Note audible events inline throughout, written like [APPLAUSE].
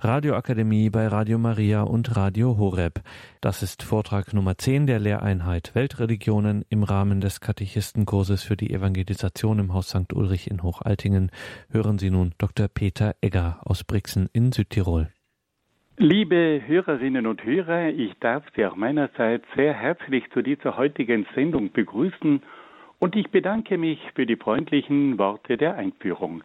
Radioakademie bei Radio Maria und Radio Horeb. Das ist Vortrag Nummer 10 der Lehreinheit Weltreligionen im Rahmen des Katechistenkurses für die Evangelisation im Haus St. Ulrich in Hochaltingen. Hören Sie nun Dr. Peter Egger aus Brixen in Südtirol. Liebe Hörerinnen und Hörer, ich darf Sie auch meinerseits sehr herzlich zu dieser heutigen Sendung begrüßen und ich bedanke mich für die freundlichen Worte der Einführung.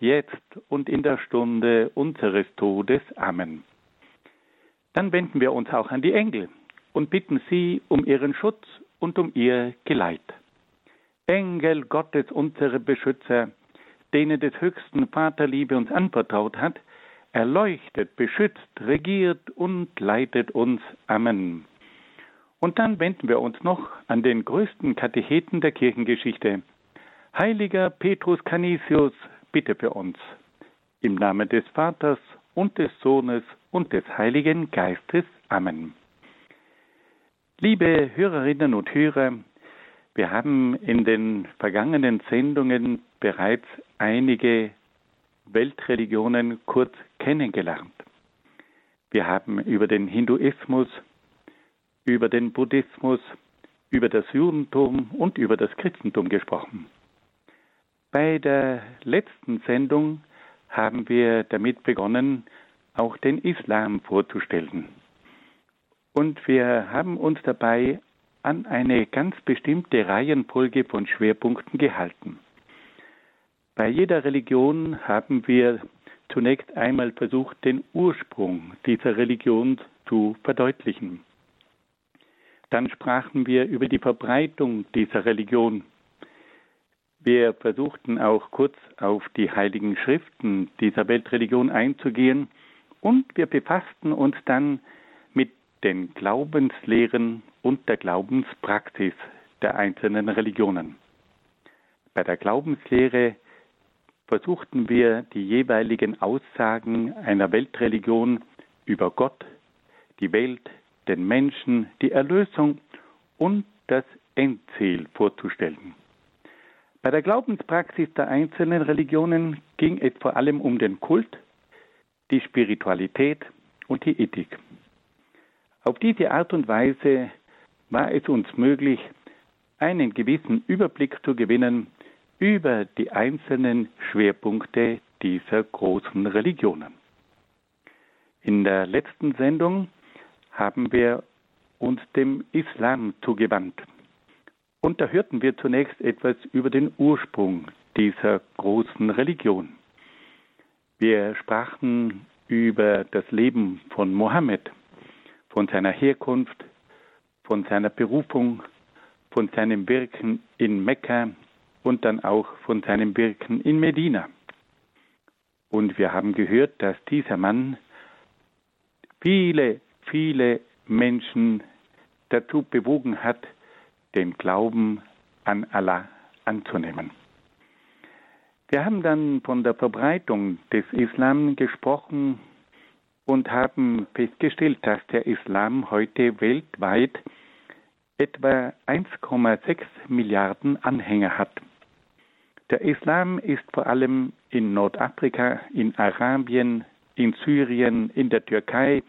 jetzt und in der Stunde unseres Todes. Amen. Dann wenden wir uns auch an die Engel und bitten sie um ihren Schutz und um ihr Geleit. Engel Gottes, unsere Beschützer, denen des höchsten Vaterliebe uns anvertraut hat, erleuchtet, beschützt, regiert und leitet uns. Amen. Und dann wenden wir uns noch an den größten Katecheten der Kirchengeschichte, Heiliger Petrus Canisius, bitte für uns. Im Namen des Vaters und des Sohnes und des Heiligen Geistes. Amen. Liebe Hörerinnen und Hörer, wir haben in den vergangenen Sendungen bereits einige Weltreligionen kurz kennengelernt. Wir haben über den Hinduismus, über den Buddhismus, über das Judentum und über das Christentum gesprochen. Bei der letzten Sendung haben wir damit begonnen, auch den Islam vorzustellen. Und wir haben uns dabei an eine ganz bestimmte Reihenfolge von Schwerpunkten gehalten. Bei jeder Religion haben wir zunächst einmal versucht, den Ursprung dieser Religion zu verdeutlichen. Dann sprachen wir über die Verbreitung dieser Religion wir versuchten auch kurz auf die heiligen Schriften dieser Weltreligion einzugehen und wir befassten uns dann mit den Glaubenslehren und der Glaubenspraxis der einzelnen Religionen. Bei der Glaubenslehre versuchten wir die jeweiligen Aussagen einer Weltreligion über Gott, die Welt, den Menschen, die Erlösung und das Endziel vorzustellen. Bei der Glaubenspraxis der einzelnen Religionen ging es vor allem um den Kult, die Spiritualität und die Ethik. Auf diese Art und Weise war es uns möglich, einen gewissen Überblick zu gewinnen über die einzelnen Schwerpunkte dieser großen Religionen. In der letzten Sendung haben wir uns dem Islam zugewandt. Und da hörten wir zunächst etwas über den Ursprung dieser großen Religion. Wir sprachen über das Leben von Mohammed, von seiner Herkunft, von seiner Berufung, von seinem Wirken in Mekka und dann auch von seinem Wirken in Medina. Und wir haben gehört, dass dieser Mann viele, viele Menschen dazu bewogen hat, den Glauben an Allah anzunehmen. Wir haben dann von der Verbreitung des Islam gesprochen und haben festgestellt, dass der Islam heute weltweit etwa 1,6 Milliarden Anhänger hat. Der Islam ist vor allem in Nordafrika, in Arabien, in Syrien, in der Türkei,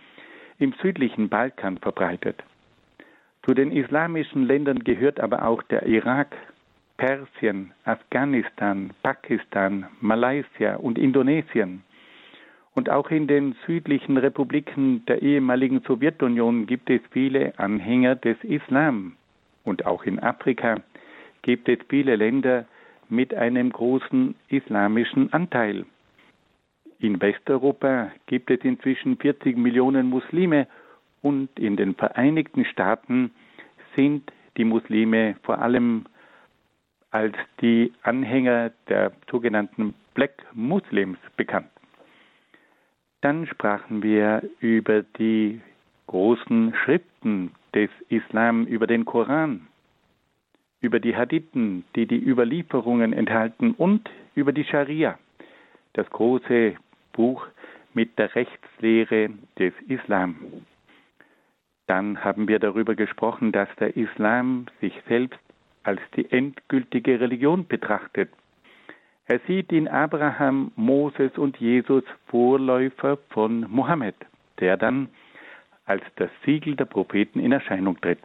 im südlichen Balkan verbreitet. Zu den islamischen Ländern gehört aber auch der Irak, Persien, Afghanistan, Pakistan, Malaysia und Indonesien. Und auch in den südlichen Republiken der ehemaligen Sowjetunion gibt es viele Anhänger des Islam. und auch in Afrika gibt es viele Länder mit einem großen islamischen Anteil. In Westeuropa gibt es inzwischen 40 Millionen Muslime und in den Vereinigten Staaten sind die Muslime vor allem als die Anhänger der sogenannten Black Muslims bekannt. Dann sprachen wir über die großen Schriften des Islam, über den Koran, über die Hadithen, die die Überlieferungen enthalten und über die Scharia, das große Buch mit der Rechtslehre des Islam. Dann haben wir darüber gesprochen, dass der Islam sich selbst als die endgültige Religion betrachtet. Er sieht in Abraham, Moses und Jesus Vorläufer von Mohammed, der dann als das Siegel der Propheten in Erscheinung tritt.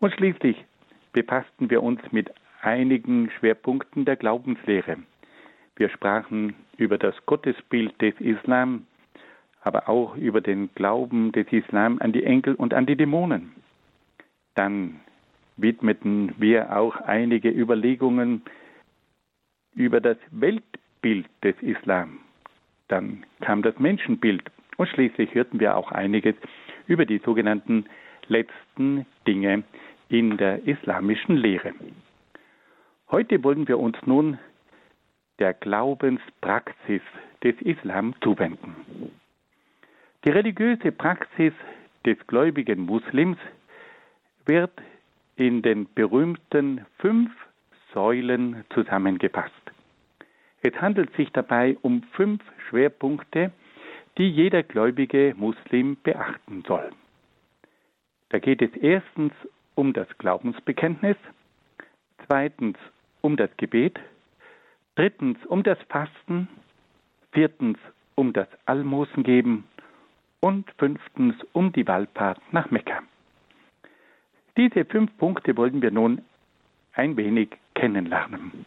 Und schließlich befassten wir uns mit einigen Schwerpunkten der Glaubenslehre. Wir sprachen über das Gottesbild des Islam, aber auch über den Glauben des Islam an die Enkel und an die Dämonen. Dann widmeten wir auch einige Überlegungen über das Weltbild des Islam. Dann kam das Menschenbild und schließlich hörten wir auch einiges über die sogenannten letzten Dinge in der islamischen Lehre. Heute wollen wir uns nun der Glaubenspraxis des Islam zuwenden. Die religiöse Praxis des gläubigen Muslims wird in den berühmten fünf Säulen zusammengefasst. Es handelt sich dabei um fünf Schwerpunkte, die jeder gläubige Muslim beachten soll. Da geht es erstens um das Glaubensbekenntnis, zweitens um das Gebet, drittens um das Fasten, viertens um das Almosengeben und fünftens um die Wallfahrt nach Mekka. Diese fünf Punkte wollen wir nun ein wenig kennenlernen.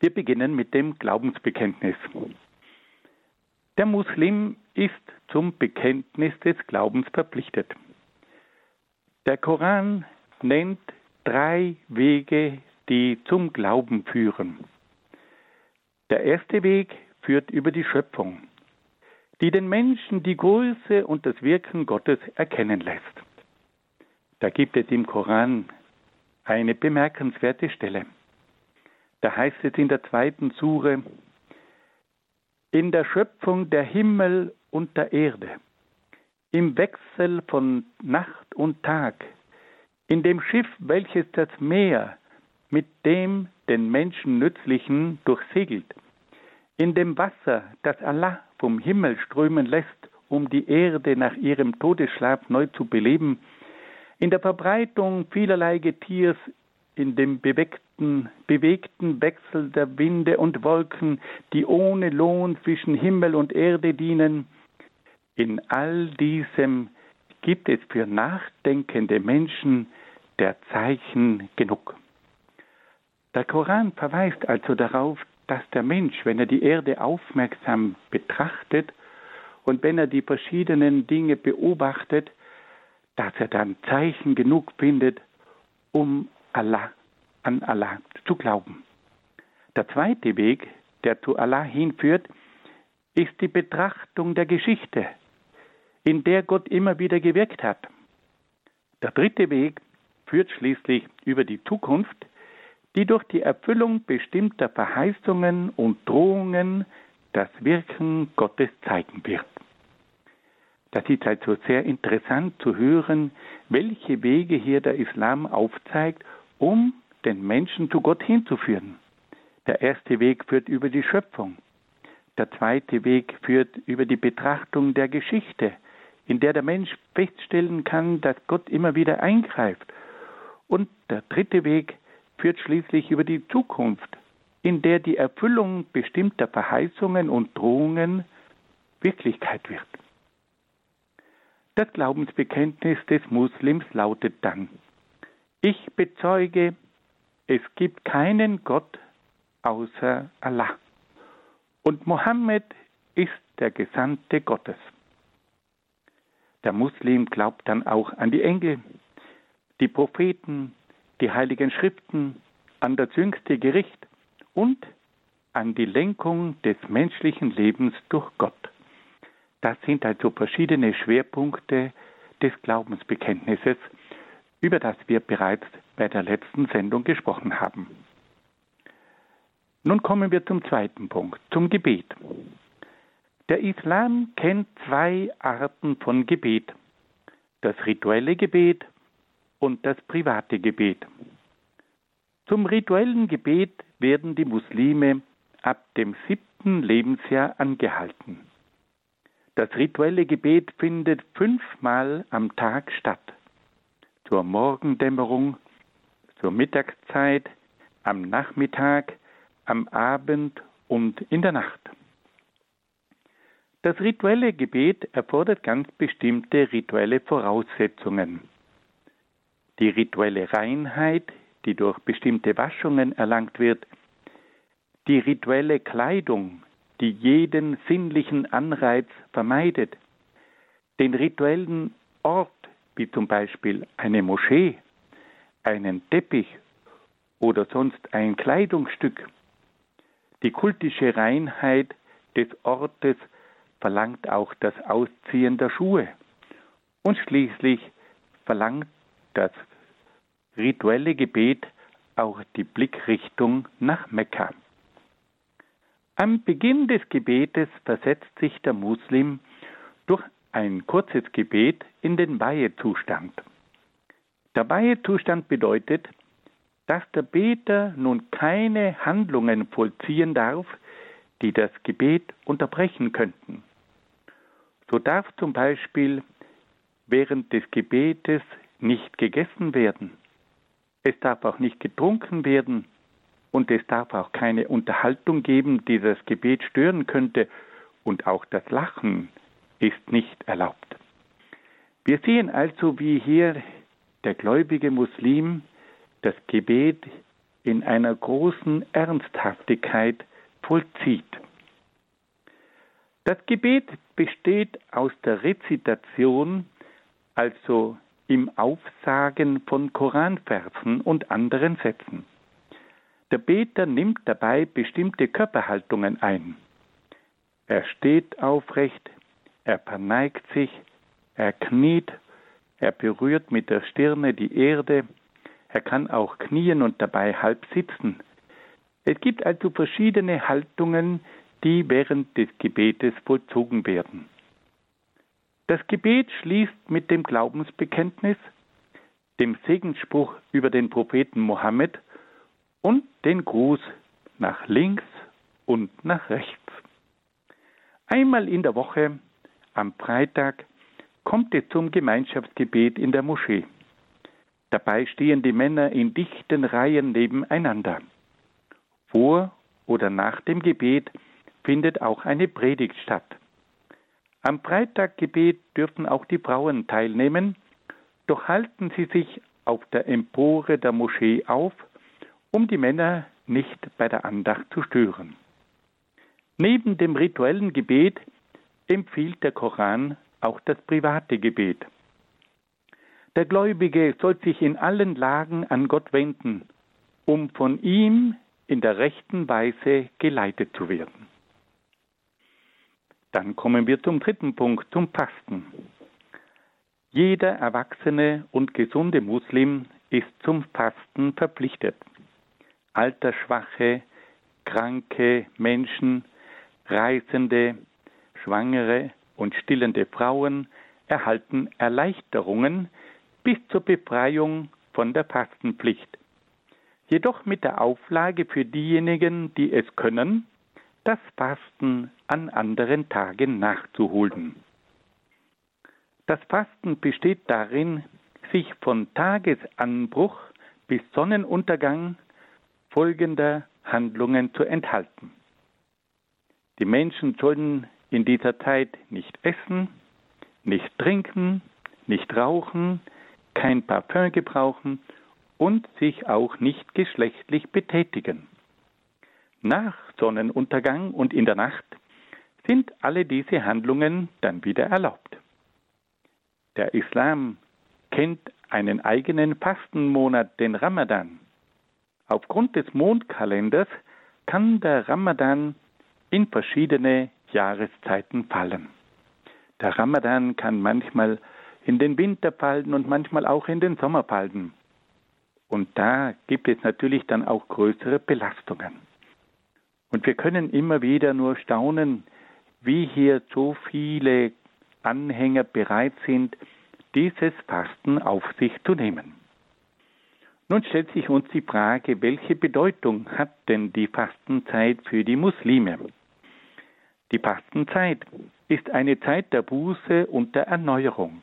Wir beginnen mit dem Glaubensbekenntnis. Der Muslim ist zum Bekenntnis des Glaubens verpflichtet. Der Koran nennt drei Wege, die zum Glauben führen. Der erste Weg führt über die Schöpfung, die den Menschen die Größe und das Wirken Gottes erkennen lässt. Da gibt es im Koran eine bemerkenswerte Stelle. Da heißt es in der zweiten Sure, in der Schöpfung der Himmel und der Erde, im Wechsel von Nacht und Tag, in dem Schiff, welches das Meer mit dem den Menschen nützlichen durchsegelt, in dem Wasser, das Allah vom Himmel strömen lässt, um die Erde nach ihrem Todesschlaf neu zu beleben, in der Verbreitung vielerlei Getiers, in dem bewegten, bewegten Wechsel der Winde und Wolken, die ohne Lohn zwischen Himmel und Erde dienen, in all diesem gibt es für nachdenkende Menschen der Zeichen genug. Der Koran verweist also darauf, dass der Mensch, wenn er die Erde aufmerksam betrachtet und wenn er die verschiedenen Dinge beobachtet, dass er dann Zeichen genug findet, um Allah, an Allah zu glauben. Der zweite Weg, der zu Allah hinführt, ist die Betrachtung der Geschichte, in der Gott immer wieder gewirkt hat. Der dritte Weg führt schließlich über die Zukunft, die durch die Erfüllung bestimmter Verheißungen und Drohungen das Wirken Gottes zeigen wird. Das ist also sehr interessant zu hören, welche Wege hier der Islam aufzeigt, um den Menschen zu Gott hinzuführen. Der erste Weg führt über die Schöpfung. Der zweite Weg führt über die Betrachtung der Geschichte, in der der Mensch feststellen kann, dass Gott immer wieder eingreift. Und der dritte Weg führt schließlich über die Zukunft, in der die Erfüllung bestimmter Verheißungen und Drohungen Wirklichkeit wird. Das Glaubensbekenntnis des Muslims lautet dann, ich bezeuge, es gibt keinen Gott außer Allah. Und Mohammed ist der Gesandte Gottes. Der Muslim glaubt dann auch an die Engel, die Propheten, die heiligen Schriften, an das jüngste Gericht und an die Lenkung des menschlichen Lebens durch Gott. Das sind also verschiedene Schwerpunkte des Glaubensbekenntnisses, über das wir bereits bei der letzten Sendung gesprochen haben. Nun kommen wir zum zweiten Punkt, zum Gebet. Der Islam kennt zwei Arten von Gebet, das rituelle Gebet und das private Gebet. Zum rituellen Gebet werden die Muslime ab dem siebten Lebensjahr angehalten. Das rituelle Gebet findet fünfmal am Tag statt. Zur Morgendämmerung, zur Mittagszeit, am Nachmittag, am Abend und in der Nacht. Das rituelle Gebet erfordert ganz bestimmte rituelle Voraussetzungen. Die rituelle Reinheit, die durch bestimmte Waschungen erlangt wird, die rituelle Kleidung, die jeden sinnlichen Anreiz vermeidet, den rituellen Ort, wie zum Beispiel eine Moschee, einen Teppich oder sonst ein Kleidungsstück. Die kultische Reinheit des Ortes verlangt auch das Ausziehen der Schuhe. Und schließlich verlangt das rituelle Gebet auch die Blickrichtung nach Mekka. Am Beginn des Gebetes versetzt sich der Muslim durch ein kurzes Gebet in den Weihezustand. Der Weihezustand bedeutet, dass der Beter nun keine Handlungen vollziehen darf, die das Gebet unterbrechen könnten. So darf zum Beispiel während des Gebetes nicht gegessen werden. Es darf auch nicht getrunken werden und es darf auch keine Unterhaltung geben, die das Gebet stören könnte und auch das Lachen ist nicht erlaubt. Wir sehen also, wie hier der gläubige Muslim das Gebet in einer großen Ernsthaftigkeit vollzieht. Das Gebet besteht aus der Rezitation, also im Aufsagen von Koranversen und anderen Sätzen. Der Beter nimmt dabei bestimmte Körperhaltungen ein. Er steht aufrecht, er verneigt sich, er kniet, er berührt mit der Stirne die Erde, er kann auch knien und dabei halb sitzen. Es gibt also verschiedene Haltungen, die während des Gebetes vollzogen werden. Das Gebet schließt mit dem Glaubensbekenntnis, dem Segensspruch über den Propheten Mohammed und den Gruß nach links und nach rechts. Einmal in der Woche, am Freitag, kommt es zum Gemeinschaftsgebet in der Moschee. Dabei stehen die Männer in dichten Reihen nebeneinander. Vor oder nach dem Gebet findet auch eine Predigt statt. Am Freitaggebet dürfen auch die Frauen teilnehmen, doch halten sie sich auf der Empore der Moschee auf um die Männer nicht bei der Andacht zu stören. Neben dem rituellen Gebet empfiehlt der Koran auch das private Gebet. Der Gläubige soll sich in allen Lagen an Gott wenden, um von ihm in der rechten Weise geleitet zu werden. Dann kommen wir zum dritten Punkt, zum Fasten. Jeder erwachsene und gesunde Muslim ist zum Fasten verpflichtet altersschwache, kranke Menschen, Reisende, Schwangere und stillende Frauen erhalten Erleichterungen bis zur Befreiung von der Fastenpflicht. Jedoch mit der Auflage für diejenigen, die es können, das Fasten an anderen Tagen nachzuholen. Das Fasten besteht darin, sich von Tagesanbruch bis Sonnenuntergang folgender Handlungen zu enthalten. Die Menschen sollen in dieser Zeit nicht essen, nicht trinken, nicht rauchen, kein Parfüm gebrauchen und sich auch nicht geschlechtlich betätigen. Nach Sonnenuntergang und in der Nacht sind alle diese Handlungen dann wieder erlaubt. Der Islam kennt einen eigenen Fastenmonat, den Ramadan. Aufgrund des Mondkalenders kann der Ramadan in verschiedene Jahreszeiten fallen. Der Ramadan kann manchmal in den Winter fallen und manchmal auch in den Sommer fallen. Und da gibt es natürlich dann auch größere Belastungen. Und wir können immer wieder nur staunen, wie hier so viele Anhänger bereit sind, dieses Fasten auf sich zu nehmen. Nun stellt sich uns die Frage, welche Bedeutung hat denn die Fastenzeit für die Muslime? Die Fastenzeit ist eine Zeit der Buße und der Erneuerung.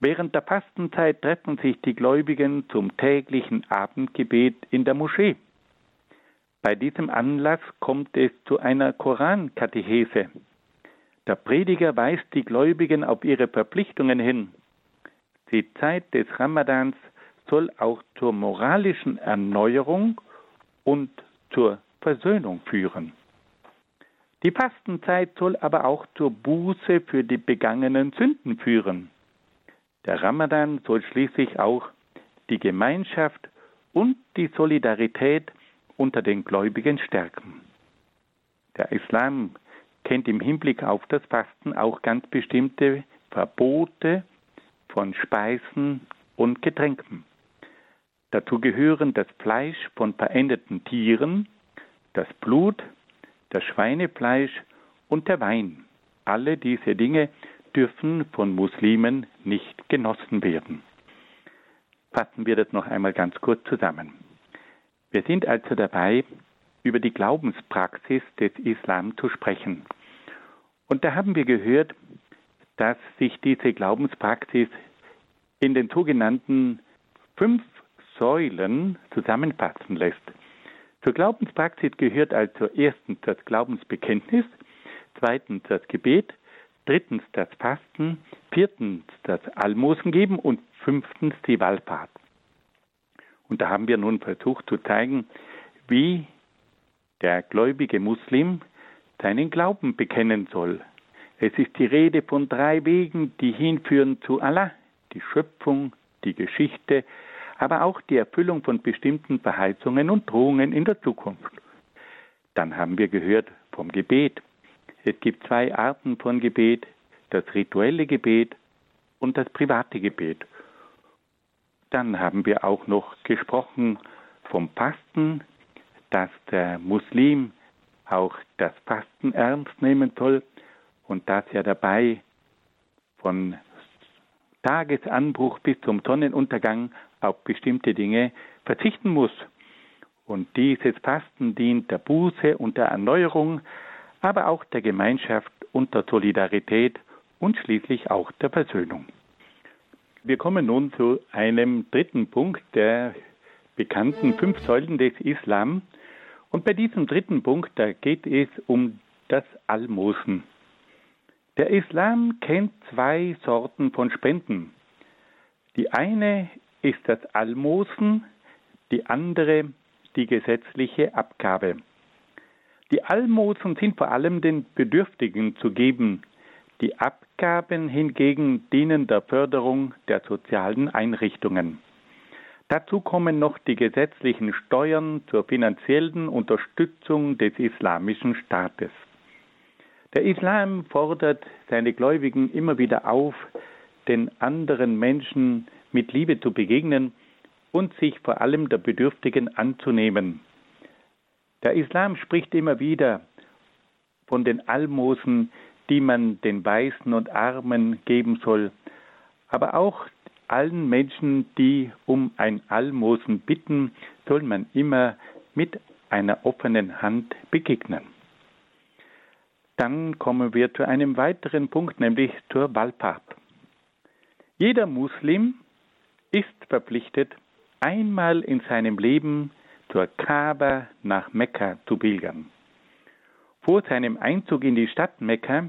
Während der Fastenzeit treffen sich die Gläubigen zum täglichen Abendgebet in der Moschee. Bei diesem Anlass kommt es zu einer Korankatechese. Der Prediger weist die Gläubigen auf ihre Verpflichtungen hin. Die Zeit des Ramadans soll auch zur moralischen Erneuerung und zur Versöhnung führen. Die Fastenzeit soll aber auch zur Buße für die begangenen Sünden führen. Der Ramadan soll schließlich auch die Gemeinschaft und die Solidarität unter den Gläubigen stärken. Der Islam kennt im Hinblick auf das Fasten auch ganz bestimmte Verbote von Speisen und Getränken. Dazu gehören das Fleisch von verendeten Tieren, das Blut, das Schweinefleisch und der Wein. Alle diese Dinge dürfen von Muslimen nicht genossen werden. Fassen wir das noch einmal ganz kurz zusammen. Wir sind also dabei, über die Glaubenspraxis des Islam zu sprechen. Und da haben wir gehört, dass sich diese Glaubenspraxis in den sogenannten fünf Säulen zusammenfassen lässt. Zur Glaubenspraxis gehört also erstens das Glaubensbekenntnis, zweitens das Gebet, drittens das Fasten, viertens das Almosengeben und fünftens die Wallfahrt. Und da haben wir nun versucht zu zeigen, wie der gläubige Muslim seinen Glauben bekennen soll. Es ist die Rede von drei Wegen, die hinführen zu Allah, die Schöpfung, die Geschichte, aber auch die Erfüllung von bestimmten Verheißungen und Drohungen in der Zukunft. Dann haben wir gehört vom Gebet. Es gibt zwei Arten von Gebet, das rituelle Gebet und das private Gebet. Dann haben wir auch noch gesprochen vom Fasten, dass der Muslim auch das Fasten ernst nehmen soll und dass er dabei von Tagesanbruch bis zum Sonnenuntergang auf bestimmte Dinge verzichten muss. Und dieses Fasten dient der Buße und der Erneuerung, aber auch der Gemeinschaft und der Solidarität und schließlich auch der Versöhnung. Wir kommen nun zu einem dritten Punkt der bekannten fünf Säulen des Islam. Und bei diesem dritten Punkt, da geht es um das Almosen. Der Islam kennt zwei Sorten von Spenden. Die eine ist das Almosen, die andere die gesetzliche Abgabe. Die Almosen sind vor allem den Bedürftigen zu geben, die Abgaben hingegen dienen der Förderung der sozialen Einrichtungen. Dazu kommen noch die gesetzlichen Steuern zur finanziellen Unterstützung des islamischen Staates. Der Islam fordert seine Gläubigen immer wieder auf, den anderen Menschen mit Liebe zu begegnen und sich vor allem der Bedürftigen anzunehmen. Der Islam spricht immer wieder von den Almosen, die man den Weißen und Armen geben soll, aber auch allen Menschen, die um ein Almosen bitten, soll man immer mit einer offenen Hand begegnen. Dann kommen wir zu einem weiteren Punkt, nämlich zur Wallfahrt. Jeder Muslim ist verpflichtet, einmal in seinem Leben zur Kaaba nach Mekka zu pilgern. Vor seinem Einzug in die Stadt Mekka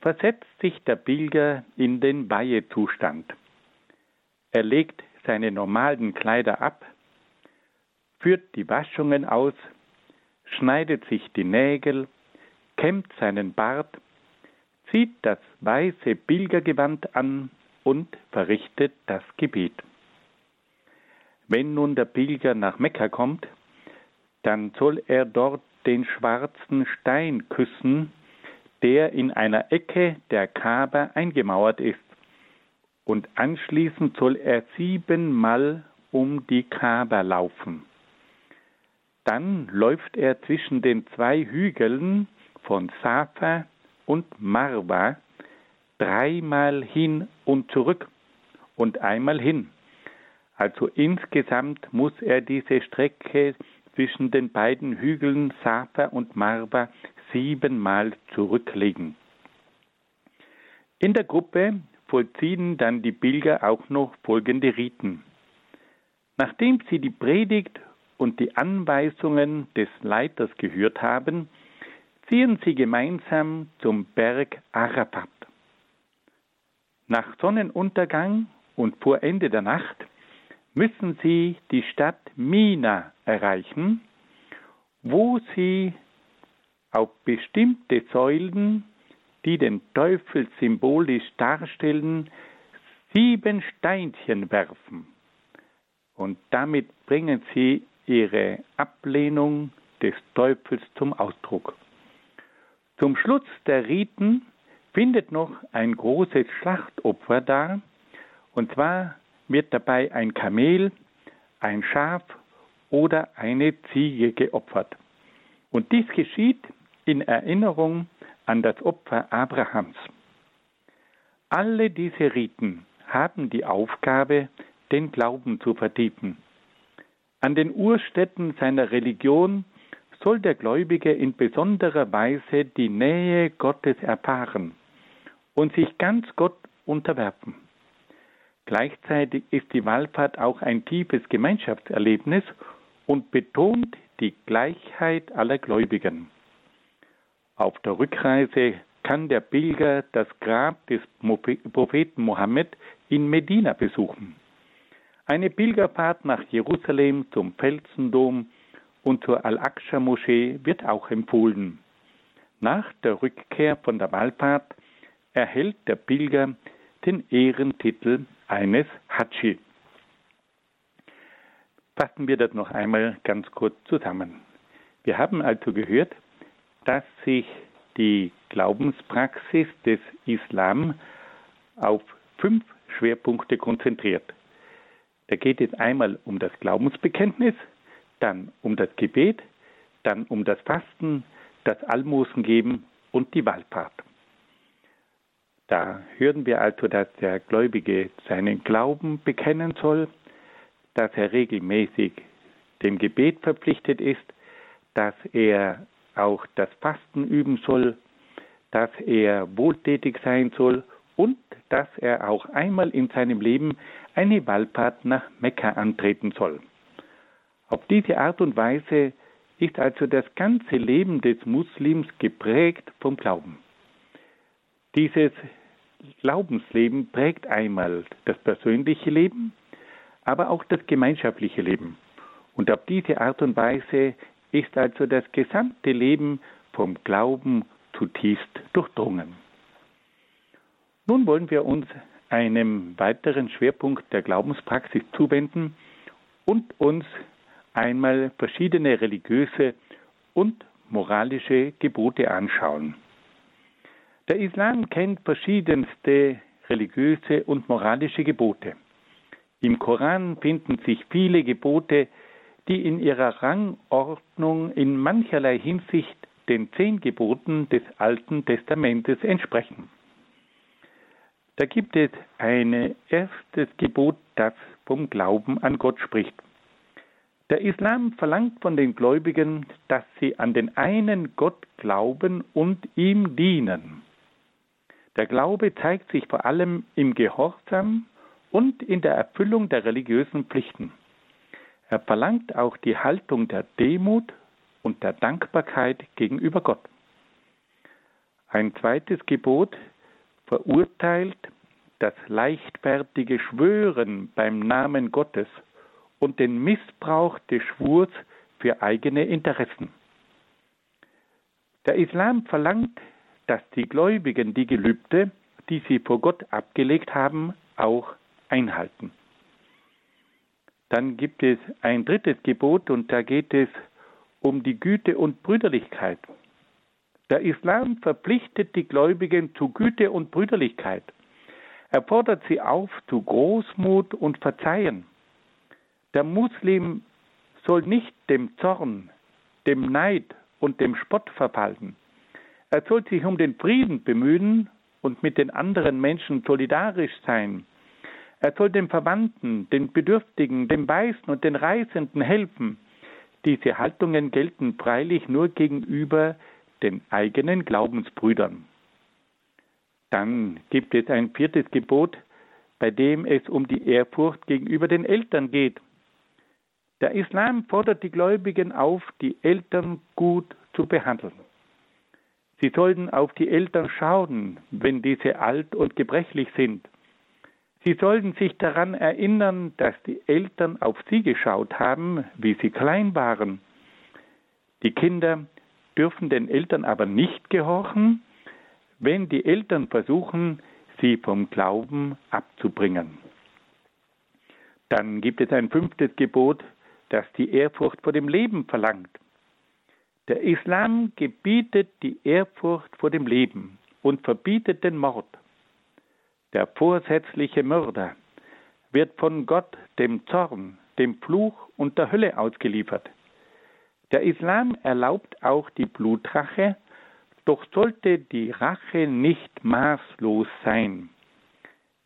versetzt sich der Pilger in den Weihezustand. Er legt seine normalen Kleider ab, führt die Waschungen aus, schneidet sich die Nägel, kämmt seinen Bart, zieht das weiße Pilgergewand an und verrichtet das Gebet. Wenn nun der Pilger nach Mekka kommt, dann soll er dort den schwarzen Stein küssen, der in einer Ecke der Kaaba eingemauert ist. Und anschließend soll er siebenmal um die Kaaba laufen. Dann läuft er zwischen den zwei Hügeln von Safa und Marwa dreimal hin und zurück und einmal hin. Also insgesamt muss er diese Strecke zwischen den beiden Hügeln Safa und Marwa siebenmal zurücklegen. In der Gruppe vollziehen dann die Pilger auch noch folgende Riten. Nachdem sie die Predigt und die Anweisungen des Leiters gehört haben, ziehen sie gemeinsam zum Berg Arafat. Nach Sonnenuntergang und vor Ende der Nacht müssen sie die Stadt Mina erreichen, wo sie auf bestimmte Säulen, die den Teufel symbolisch darstellen, sieben Steinchen werfen. Und damit bringen sie ihre Ablehnung des Teufels zum Ausdruck. Zum Schluss der Riten findet noch ein großes Schlachtopfer dar, und zwar wird dabei ein Kamel, ein Schaf oder eine Ziege geopfert. Und dies geschieht in Erinnerung an das Opfer Abrahams. Alle diese Riten haben die Aufgabe, den Glauben zu vertiefen. An den Urstätten seiner Religion soll der Gläubige in besonderer Weise die Nähe Gottes erfahren und sich ganz Gott unterwerfen. Gleichzeitig ist die Wallfahrt auch ein tiefes Gemeinschaftserlebnis und betont die Gleichheit aller Gläubigen. Auf der Rückreise kann der Pilger das Grab des Propheten Mohammed in Medina besuchen. Eine Pilgerfahrt nach Jerusalem zum Felsendom und zur Al-Aqsa-Moschee wird auch empfohlen. Nach der Rückkehr von der Wallfahrt erhält der Pilger den Ehrentitel eines Hatschi. Fassen wir das noch einmal ganz kurz zusammen. Wir haben also gehört, dass sich die Glaubenspraxis des Islam auf fünf Schwerpunkte konzentriert. Da geht es einmal um das Glaubensbekenntnis, dann um das Gebet, dann um das Fasten, das Almosengeben und die Wallfahrt. Da hören wir also, dass der Gläubige seinen Glauben bekennen soll, dass er regelmäßig dem Gebet verpflichtet ist, dass er auch das Fasten üben soll, dass er wohltätig sein soll und dass er auch einmal in seinem Leben eine Wallfahrt nach Mekka antreten soll. Auf diese Art und Weise ist also das ganze Leben des Muslims geprägt vom Glauben. Dieses Glaubensleben prägt einmal das persönliche Leben, aber auch das gemeinschaftliche Leben. Und auf diese Art und Weise ist also das gesamte Leben vom Glauben zutiefst durchdrungen. Nun wollen wir uns einem weiteren Schwerpunkt der Glaubenspraxis zuwenden und uns einmal verschiedene religiöse und moralische Gebote anschauen. Der Islam kennt verschiedenste religiöse und moralische Gebote. Im Koran finden sich viele Gebote, die in ihrer Rangordnung in mancherlei Hinsicht den zehn Geboten des Alten Testamentes entsprechen. Da gibt es ein erstes Gebot, das vom Glauben an Gott spricht. Der Islam verlangt von den Gläubigen, dass sie an den einen Gott glauben und ihm dienen. Der Glaube zeigt sich vor allem im Gehorsam und in der Erfüllung der religiösen Pflichten. Er verlangt auch die Haltung der Demut und der Dankbarkeit gegenüber Gott. Ein zweites Gebot verurteilt das leichtfertige Schwören beim Namen Gottes und den Missbrauch des Schwurs für eigene Interessen. Der Islam verlangt dass die Gläubigen die Gelübde, die sie vor Gott abgelegt haben, auch einhalten. Dann gibt es ein drittes Gebot und da geht es um die Güte und Brüderlichkeit. Der Islam verpflichtet die Gläubigen zu Güte und Brüderlichkeit. Er fordert sie auf zu Großmut und Verzeihen. Der Muslim soll nicht dem Zorn, dem Neid und dem Spott verfallen. Er soll sich um den Frieden bemühen und mit den anderen Menschen solidarisch sein. Er soll den Verwandten, den Bedürftigen, den Weißen und den Reisenden helfen. Diese Haltungen gelten freilich nur gegenüber den eigenen Glaubensbrüdern. Dann gibt es ein viertes Gebot, bei dem es um die Ehrfurcht gegenüber den Eltern geht. Der Islam fordert die Gläubigen auf, die Eltern gut zu behandeln. Sie sollten auf die Eltern schauen, wenn diese alt und gebrechlich sind. Sie sollten sich daran erinnern, dass die Eltern auf sie geschaut haben, wie sie klein waren. Die Kinder dürfen den Eltern aber nicht gehorchen, wenn die Eltern versuchen, sie vom Glauben abzubringen. Dann gibt es ein fünftes Gebot, das die Ehrfurcht vor dem Leben verlangt. Der Islam gebietet die Ehrfurcht vor dem Leben und verbietet den Mord. Der vorsätzliche Mörder wird von Gott dem Zorn, dem Fluch und der Hölle ausgeliefert. Der Islam erlaubt auch die Blutrache, doch sollte die Rache nicht maßlos sein.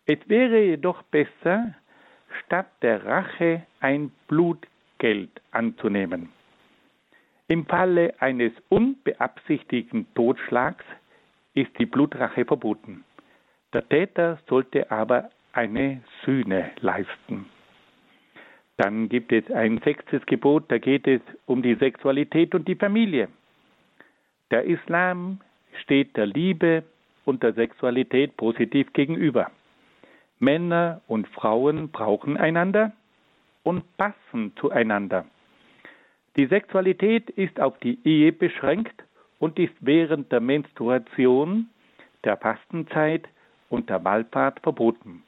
Es wäre jedoch besser, statt der Rache ein Blutgeld anzunehmen. Im Falle eines unbeabsichtigten Totschlags ist die Blutrache verboten. Der Täter sollte aber eine Sühne leisten. Dann gibt es ein sechstes Gebot, da geht es um die Sexualität und die Familie. Der Islam steht der Liebe und der Sexualität positiv gegenüber. Männer und Frauen brauchen einander und passen zueinander. Die Sexualität ist auf die Ehe beschränkt und ist während der Menstruation, der Fastenzeit und der Wallfahrt verboten.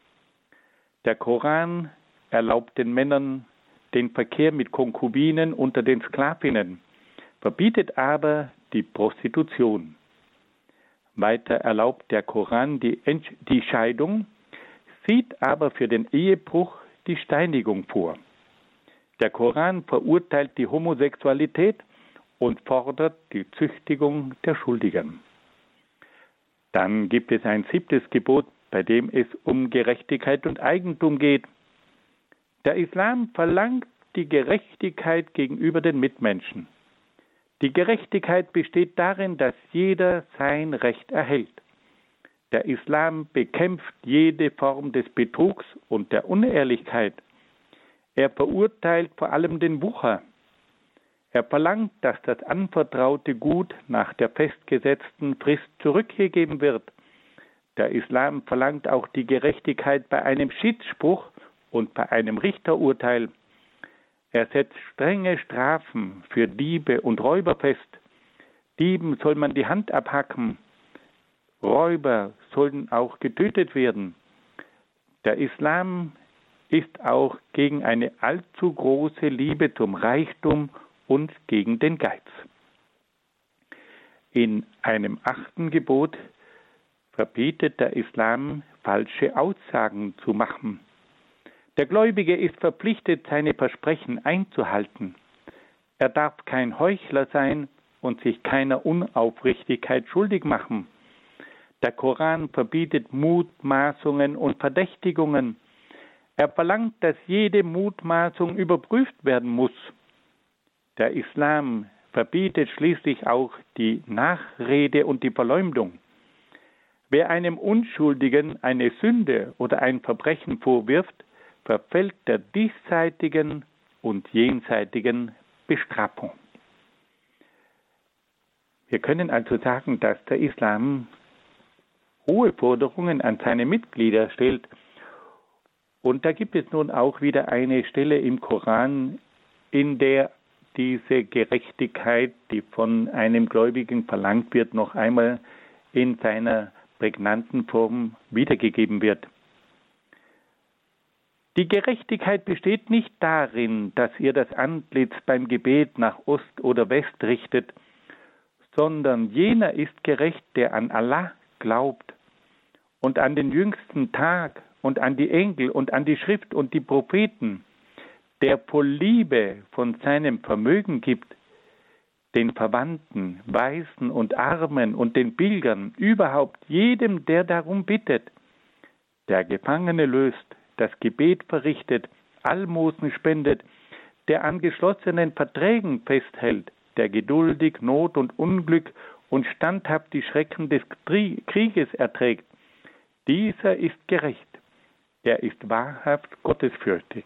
Der Koran erlaubt den Männern den Verkehr mit Konkubinen unter den Sklavinnen, verbietet aber die Prostitution. Weiter erlaubt der Koran die, die Scheidung, sieht aber für den Ehebruch die Steinigung vor. Der Koran verurteilt die Homosexualität und fordert die Züchtigung der Schuldigen. Dann gibt es ein siebtes Gebot, bei dem es um Gerechtigkeit und Eigentum geht. Der Islam verlangt die Gerechtigkeit gegenüber den Mitmenschen. Die Gerechtigkeit besteht darin, dass jeder sein Recht erhält. Der Islam bekämpft jede Form des Betrugs und der Unehrlichkeit. Er verurteilt vor allem den Wucher. Er verlangt, dass das anvertraute Gut nach der festgesetzten Frist zurückgegeben wird. Der Islam verlangt auch die Gerechtigkeit bei einem Schiedsspruch und bei einem Richterurteil. Er setzt strenge Strafen für Diebe und Räuber fest. Dieben soll man die Hand abhacken. Räuber sollen auch getötet werden. Der Islam ist auch gegen eine allzu große Liebe zum Reichtum und gegen den Geiz. In einem achten Gebot verbietet der Islam, falsche Aussagen zu machen. Der Gläubige ist verpflichtet, seine Versprechen einzuhalten. Er darf kein Heuchler sein und sich keiner Unaufrichtigkeit schuldig machen. Der Koran verbietet Mutmaßungen und Verdächtigungen. Er verlangt, dass jede Mutmaßung überprüft werden muss. Der Islam verbietet schließlich auch die Nachrede und die Verleumdung. Wer einem Unschuldigen eine Sünde oder ein Verbrechen vorwirft, verfällt der diesseitigen und jenseitigen Bestrafung. Wir können also sagen, dass der Islam hohe Forderungen an seine Mitglieder stellt, und da gibt es nun auch wieder eine Stelle im Koran, in der diese Gerechtigkeit, die von einem Gläubigen verlangt wird, noch einmal in seiner prägnanten Form wiedergegeben wird. Die Gerechtigkeit besteht nicht darin, dass ihr das Antlitz beim Gebet nach Ost oder West richtet, sondern jener ist gerecht, der an Allah glaubt und an den jüngsten Tag und an die Engel und an die Schrift und die Propheten, der Liebe von seinem Vermögen gibt, den Verwandten, Weisen und Armen und den Pilgern, überhaupt jedem, der darum bittet, der Gefangene löst, das Gebet verrichtet, Almosen spendet, der an geschlossenen Verträgen festhält, der geduldig Not und Unglück und standhaft die Schrecken des Krieges erträgt, dieser ist gerecht, der ist wahrhaft gottesfürchtig.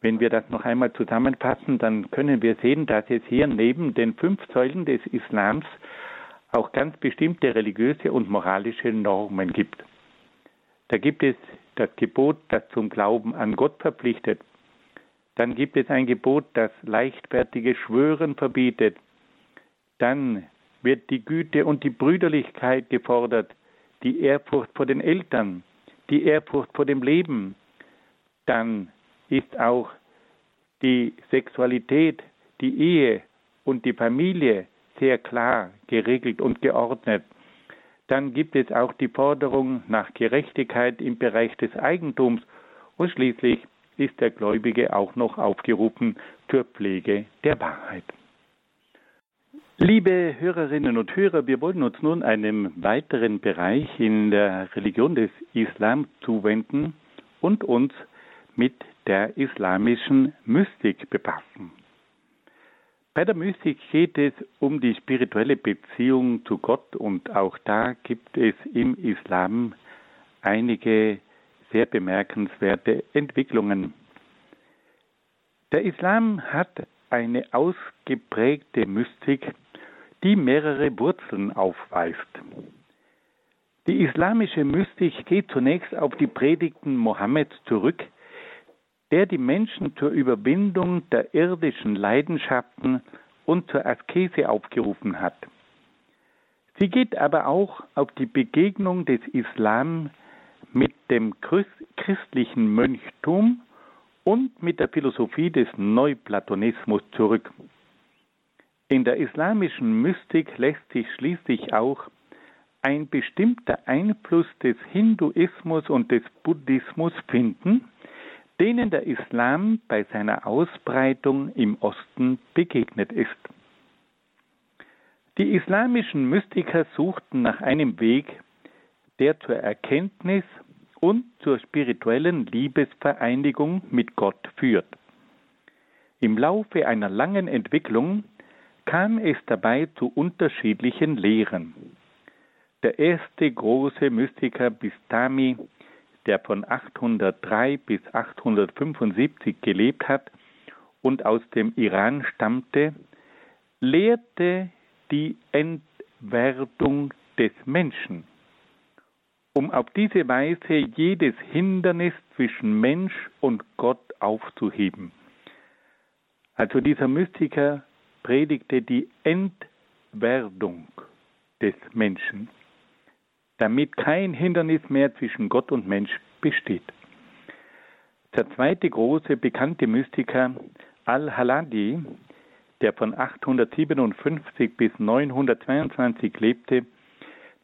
Wenn wir das noch einmal zusammenfassen, dann können wir sehen, dass es hier neben den fünf Säulen des Islams auch ganz bestimmte religiöse und moralische Normen gibt. Da gibt es das Gebot, das zum Glauben an Gott verpflichtet. Dann gibt es ein Gebot, das leichtfertige Schwören verbietet. Dann wird die Güte und die Brüderlichkeit gefordert, die Ehrfurcht vor den Eltern, die Ehrfurcht vor dem Leben. Dann ist auch die Sexualität, die Ehe und die Familie sehr klar geregelt und geordnet. Dann gibt es auch die Forderung nach Gerechtigkeit im Bereich des Eigentums und schließlich ist der Gläubige auch noch aufgerufen zur Pflege der Wahrheit. Liebe Hörerinnen und Hörer, wir wollen uns nun einem weiteren Bereich in der Religion des Islam zuwenden und uns mit der islamischen Mystik befassen. Bei der Mystik geht es um die spirituelle Beziehung zu Gott und auch da gibt es im Islam einige sehr bemerkenswerte Entwicklungen. Der Islam hat eine ausgeprägte Mystik, die mehrere Wurzeln aufweist. Die islamische Mystik geht zunächst auf die Predigten Mohammeds zurück, der die Menschen zur Überwindung der irdischen Leidenschaften und zur Askese aufgerufen hat. Sie geht aber auch auf die Begegnung des Islam mit dem christlichen Mönchtum und mit der Philosophie des Neuplatonismus zurück. In der islamischen Mystik lässt sich schließlich auch ein bestimmter Einfluss des Hinduismus und des Buddhismus finden, denen der Islam bei seiner Ausbreitung im Osten begegnet ist. Die islamischen Mystiker suchten nach einem Weg, der zur Erkenntnis und zur spirituellen Liebesvereinigung mit Gott führt. Im Laufe einer langen Entwicklung kam es dabei zu unterschiedlichen Lehren. Der erste große Mystiker Bistami der von 803 bis 875 gelebt hat und aus dem Iran stammte, lehrte die Entwerdung des Menschen, um auf diese Weise jedes Hindernis zwischen Mensch und Gott aufzuheben. Also dieser Mystiker predigte die Entwerdung des Menschen damit kein Hindernis mehr zwischen Gott und Mensch besteht. Der zweite große bekannte Mystiker Al-Haladi, der von 857 bis 922 lebte,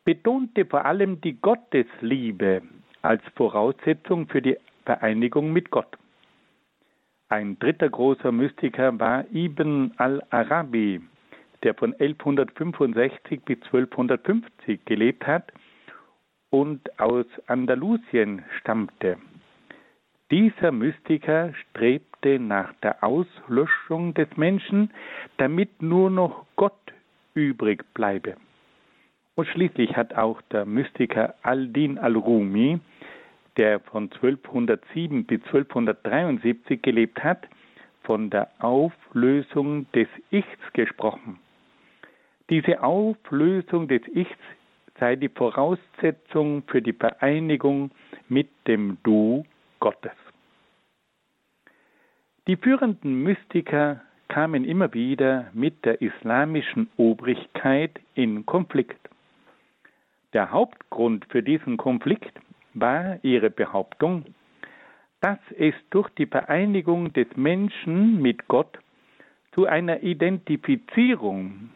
betonte vor allem die Gottesliebe als Voraussetzung für die Vereinigung mit Gott. Ein dritter großer Mystiker war Ibn al-Arabi, der von 1165 bis 1250 gelebt hat und aus Andalusien stammte. Dieser Mystiker strebte nach der Auslöschung des Menschen, damit nur noch Gott übrig bleibe. Und schließlich hat auch der Mystiker Al-Din al-Rumi, der von 1207 bis 1273 gelebt hat, von der Auflösung des Ichs gesprochen. Diese Auflösung des Ichs sei die Voraussetzung für die Vereinigung mit dem Du Gottes. Die führenden Mystiker kamen immer wieder mit der islamischen Obrigkeit in Konflikt. Der Hauptgrund für diesen Konflikt war ihre Behauptung, dass es durch die Vereinigung des Menschen mit Gott zu einer Identifizierung,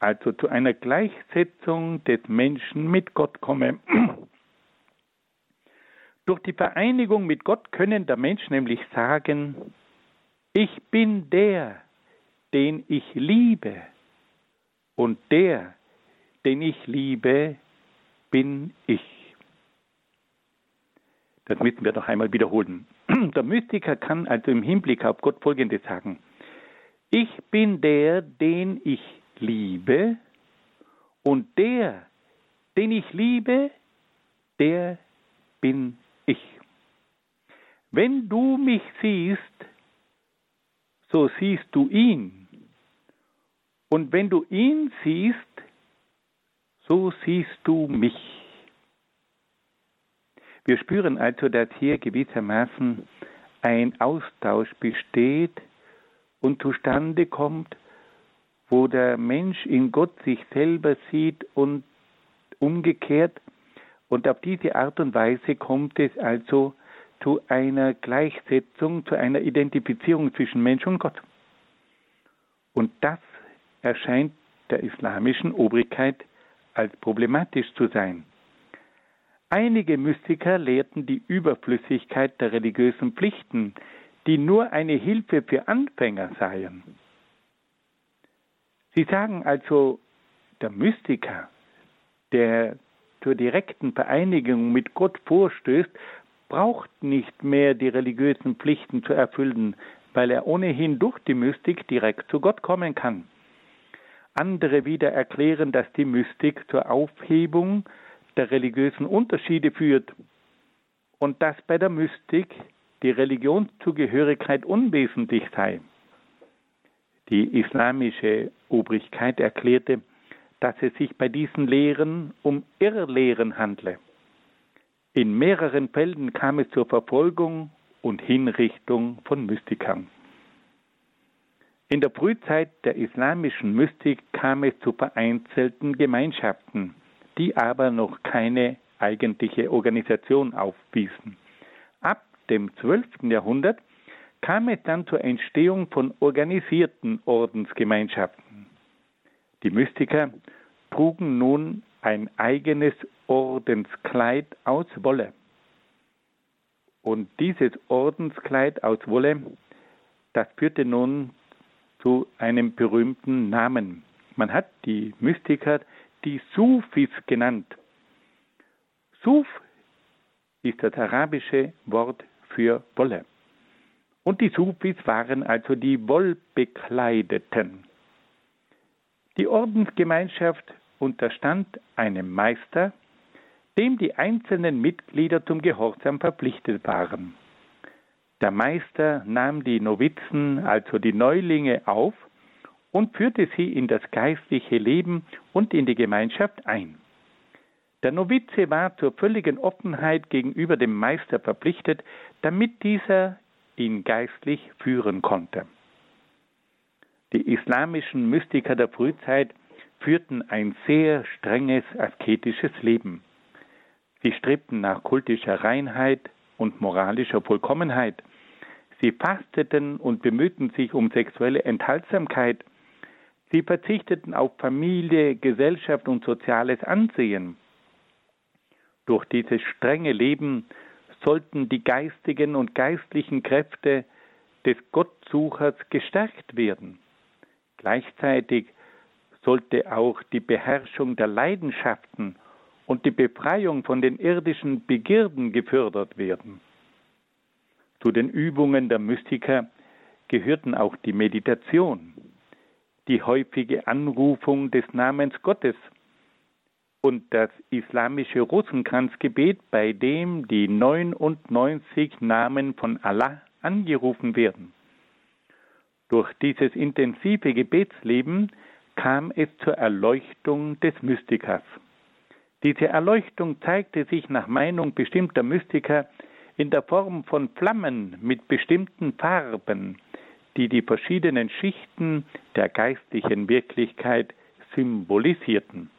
also zu einer Gleichsetzung des Menschen mit Gott komme. [CLEARS THROAT] Durch die Vereinigung mit Gott können der Mensch nämlich sagen, ich bin der, den ich liebe, und der, den ich liebe, bin ich. Das müssen wir noch einmal wiederholen. [CLEARS THROAT] Der Mystiker kann also im Hinblick auf Gott Folgendes sagen. Ich bin der, den ich liebe, und der, den ich liebe, der bin ich. Wenn du mich siehst, so siehst du ihn. Und wenn du ihn siehst, so siehst du mich. Wir spüren also, dass hier gewissermaßen ein Austausch besteht und zustande kommt, wo der Mensch in Gott sich selber sieht und umgekehrt. Und auf diese Art und Weise kommt es also zu einer Gleichsetzung, zu einer Identifizierung zwischen Mensch und Gott. Und das erscheint der islamischen Obrigkeit als problematisch zu sein. Einige Mystiker lehrten die Überflüssigkeit der religiösen Pflichten, die nur eine Hilfe für Anfänger seien. Sie sagen also, der Mystiker, der zur direkten Vereinigung mit Gott vorstößt, braucht nicht mehr die religiösen Pflichten zu erfüllen, weil er ohnehin durch die Mystik direkt zu Gott kommen kann. Andere wieder erklären, dass die Mystik zur Aufhebung der religiösen Unterschiede führt und dass bei der Mystik die Religionszugehörigkeit unwesentlich sei. Die islamische Obrigkeit erklärte, dass es sich bei diesen Lehren um Irrlehren handle. In mehreren Fällen kam es zur Verfolgung und Hinrichtung von Mystikern. In der Frühzeit der islamischen Mystik kam es zu vereinzelten Gemeinschaften, die aber noch keine eigentliche Organisation aufwiesen. Ab dem 12. Jahrhundert kam es dann zur Entstehung von organisierten Ordensgemeinschaften. Die Mystiker trugen nun ein eigenes Ordenskleid aus Wolle. Und dieses Ordenskleid aus Wolle, das führte nun zu einem berühmten Namen. Man hat die Mystiker die Sufis genannt. Suf ist das arabische Wort für Wolle. Und die Sufis waren also die Wollbekleideten. Die Ordensgemeinschaft unterstand einem Meister, dem die einzelnen Mitglieder zum Gehorsam verpflichtet waren. Der Meister nahm die Novizen, also die Neulinge, auf und führte sie in das geistliche Leben und in die Gemeinschaft ein. Der Novize war zur völligen Offenheit gegenüber dem Meister verpflichtet, damit dieser ihn geistlich führen konnte. Die islamischen Mystiker der Frühzeit führten ein sehr strenges asketisches Leben. Sie strebten nach kultischer Reinheit und moralischer Vollkommenheit. Sie fasteten und bemühten sich um sexuelle Enthaltsamkeit. Sie verzichteten auf Familie, Gesellschaft und soziales Ansehen. Durch dieses strenge Leben sollten die geistigen und geistlichen Kräfte des Gottsuchers gestärkt werden. Gleichzeitig sollte auch die Beherrschung der Leidenschaften und die Befreiung von den irdischen Begierden gefördert werden. Zu den Übungen der Mystiker gehörten auch die Meditation, die häufige Anrufung des Namens Gottes und das islamische Rosenkranzgebet, bei dem die 99 Namen von Allah angerufen werden. Durch dieses intensive Gebetsleben kam es zur Erleuchtung des Mystikers. Diese Erleuchtung zeigte sich nach Meinung bestimmter Mystiker in der Form von Flammen mit bestimmten Farben, die die verschiedenen Schichten der geistlichen Wirklichkeit symbolisierten.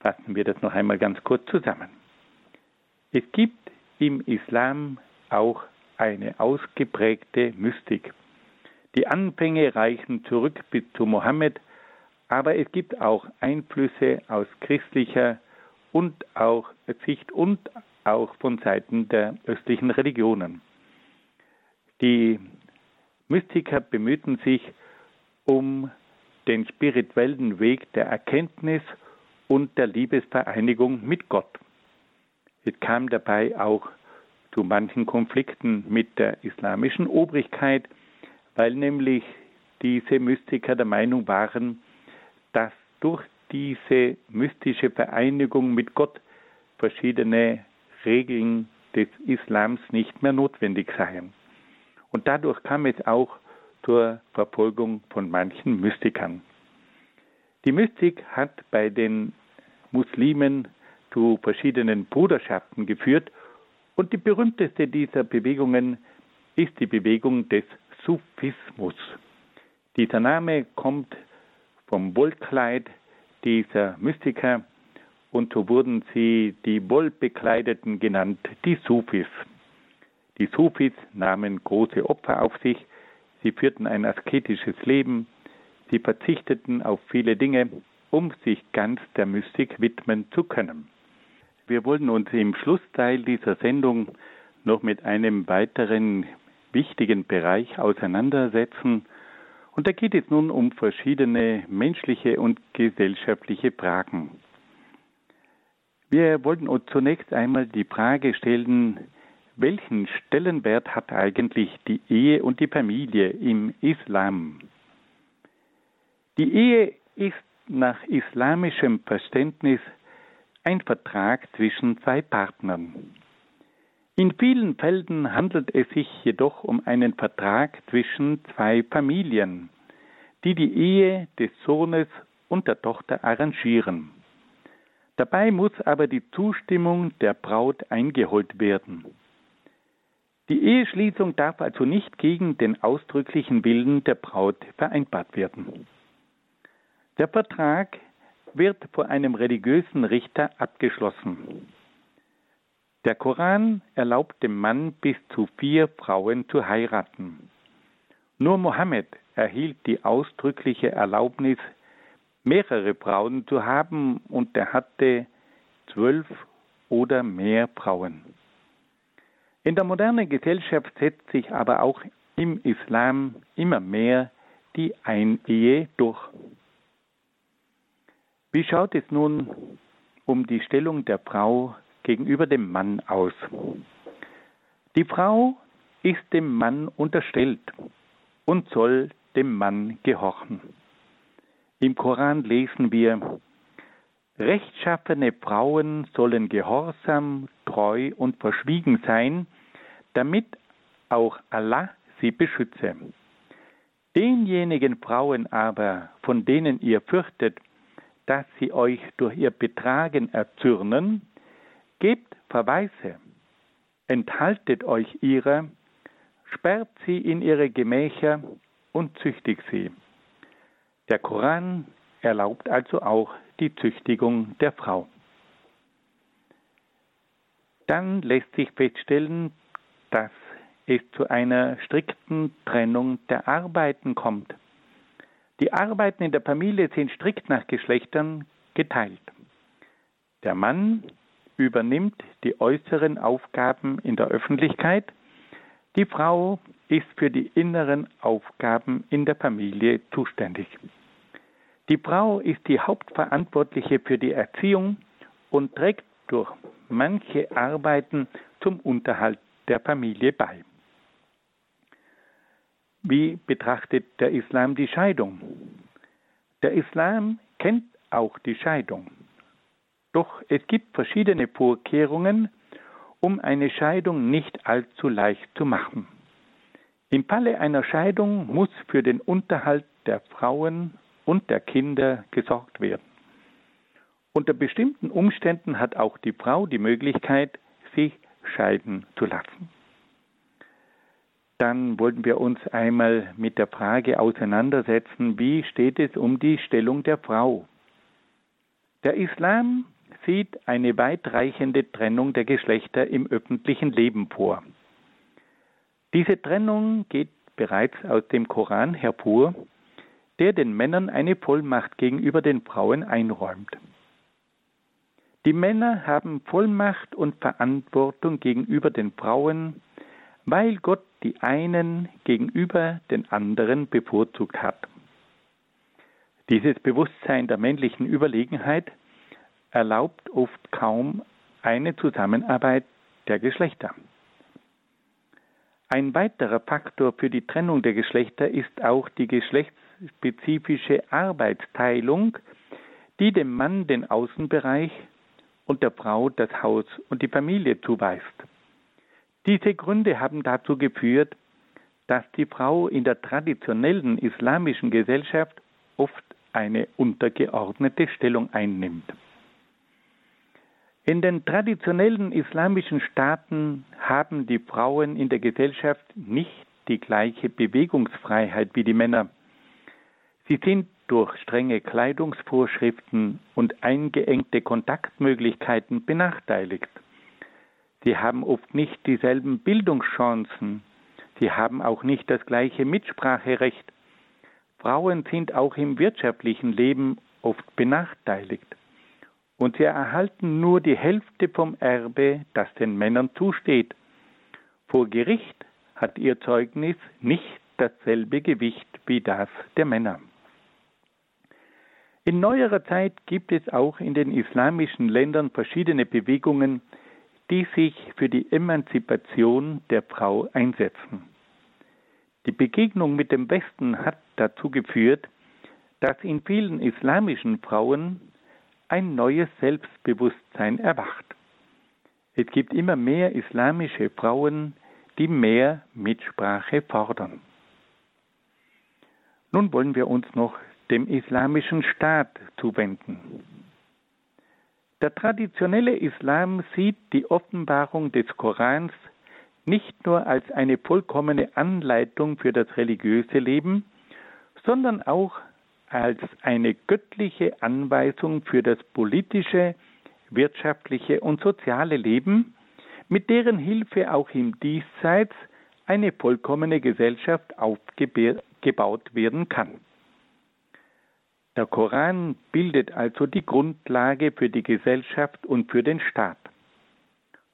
Fassen wir das noch einmal ganz kurz zusammen. Es gibt im Islam auch eine ausgeprägte Mystik. Die Anfänge reichen zurück bis zu Mohammed, aber es gibt auch Einflüsse aus christlicher und auch Sicht und auch von Seiten der östlichen Religionen. Die Mystiker bemühten sich um den spirituellen Weg der Erkenntnis und der Liebesvereinigung mit Gott. Es kam dabei auch zu manchen Konflikten mit der islamischen Obrigkeit, weil nämlich diese Mystiker der Meinung waren, dass durch diese mystische Vereinigung mit Gott verschiedene Regeln des Islams nicht mehr notwendig seien. Und dadurch kam es auch zur Verfolgung von manchen Mystikern. Die Mystik hat bei den Muslimen zu verschiedenen Bruderschaften geführt und die berühmteste dieser Bewegungen ist die Bewegung des Sufismus. Dieser Name kommt vom Wollkleid dieser Mystiker und so wurden sie die Wollbekleideten genannt, die Sufis. Die Sufis nahmen große Opfer auf sich, sie führten ein asketisches Leben, sie verzichteten auf viele Dinge, um sich ganz der Mystik widmen zu können. Wir wollen uns im Schlussteil dieser Sendung noch mit einem weiteren wichtigen Bereich auseinandersetzen. Und da geht es nun um verschiedene menschliche und gesellschaftliche Fragen. Wir wollten uns zunächst einmal die Frage stellen, welchen Stellenwert hat eigentlich die Ehe und die Familie im Islam? Die Ehe ist nach islamischem Verständnis ein Vertrag zwischen zwei Partnern. In vielen Fällen handelt es sich jedoch um einen Vertrag zwischen zwei Familien, die die Ehe des Sohnes und der Tochter arrangieren. Dabei muss aber die Zustimmung der Braut eingeholt werden. Die Eheschließung darf also nicht gegen den ausdrücklichen Willen der Braut vereinbart werden. Der Vertrag wird vor einem religiösen Richter abgeschlossen. Der Koran erlaubt dem Mann bis zu vier Frauen zu heiraten. Nur Mohammed erhielt die ausdrückliche Erlaubnis, mehrere Frauen zu haben, und er hatte zwölf oder mehr Frauen. In der modernen Gesellschaft setzt sich aber auch im Islam immer mehr die Einehe durch. Wie schaut es nun um die Stellung der Frau gegenüber dem Mann aus? Die Frau ist dem Mann unterstellt und soll dem Mann gehorchen. Im Koran lesen wir, Rechtschaffene Frauen sollen gehorsam, treu und verschwiegen sein, damit auch Allah sie beschütze. Denjenigen Frauen aber, von denen ihr fürchtet, dass sie euch durch ihr Betragen erzürnen, gebt Verweise, enthaltet euch ihrer, sperrt sie in ihre Gemächer und züchtigt sie. Der Koran erlaubt also auch die Züchtigung der Frau. Dann lässt sich feststellen, dass es zu einer strikten Trennung der Arbeiten kommt. Die Arbeiten in der Familie sind strikt nach Geschlechtern geteilt. Der Mann übernimmt die äußeren Aufgaben in der Öffentlichkeit, die Frau ist für die inneren Aufgaben in der Familie zuständig. Die Frau ist die Hauptverantwortliche für die Erziehung und trägt durch manche Arbeiten zum Unterhalt der Familie bei. Wie betrachtet der Islam die Scheidung? Der Islam kennt auch die Scheidung. Doch es gibt verschiedene Vorkehrungen, um eine Scheidung nicht allzu leicht zu machen. Im Falle einer Scheidung muss für den Unterhalt der Frauen und der Kinder gesorgt werden. Unter bestimmten Umständen hat auch die Frau die Möglichkeit, sich scheiden zu lassen dann wollten wir uns einmal mit der Frage auseinandersetzen, wie steht es um die Stellung der Frau. Der Islam sieht eine weitreichende Trennung der Geschlechter im öffentlichen Leben vor. Diese Trennung geht bereits aus dem Koran hervor, der den Männern eine Vollmacht gegenüber den Frauen einräumt. Die Männer haben Vollmacht und Verantwortung gegenüber den Frauen, weil Gott die einen gegenüber den anderen bevorzugt hat. Dieses Bewusstsein der männlichen Überlegenheit erlaubt oft kaum eine Zusammenarbeit der Geschlechter. Ein weiterer Faktor für die Trennung der Geschlechter ist auch die geschlechtsspezifische Arbeitsteilung, die dem Mann den Außenbereich und der Frau das Haus und die Familie zuweist. Diese Gründe haben dazu geführt, dass die Frau in der traditionellen islamischen Gesellschaft oft eine untergeordnete Stellung einnimmt. In den traditionellen islamischen Staaten haben die Frauen in der Gesellschaft nicht die gleiche Bewegungsfreiheit wie die Männer. Sie sind durch strenge Kleidungsvorschriften und eingeengte Kontaktmöglichkeiten benachteiligt. Sie haben oft nicht dieselben Bildungschancen. Sie haben auch nicht das gleiche Mitspracherecht. Frauen sind auch im wirtschaftlichen Leben oft benachteiligt und sie erhalten nur die Hälfte vom Erbe, das den Männern zusteht. Vor Gericht hat ihr Zeugnis nicht dasselbe Gewicht wie das der Männer. In neuerer Zeit gibt es auch in den islamischen Ländern verschiedene Bewegungen, die sich für die Emanzipation der Frau einsetzen. Die Begegnung mit dem Westen hat dazu geführt, dass in vielen islamischen Frauen ein neues Selbstbewusstsein erwacht. Es gibt immer mehr islamische Frauen, die mehr Mitsprache fordern. Nun wollen wir uns noch dem islamischen Staat zuwenden. Der traditionelle Islam sieht die Offenbarung des Korans nicht nur als eine vollkommene Anleitung für das religiöse Leben, sondern auch als eine göttliche Anweisung für das politische, wirtschaftliche und soziale Leben, mit deren Hilfe auch im Diesseits eine vollkommene Gesellschaft aufgebaut werden kann. Der Koran bildet also die Grundlage für die Gesellschaft und für den Staat.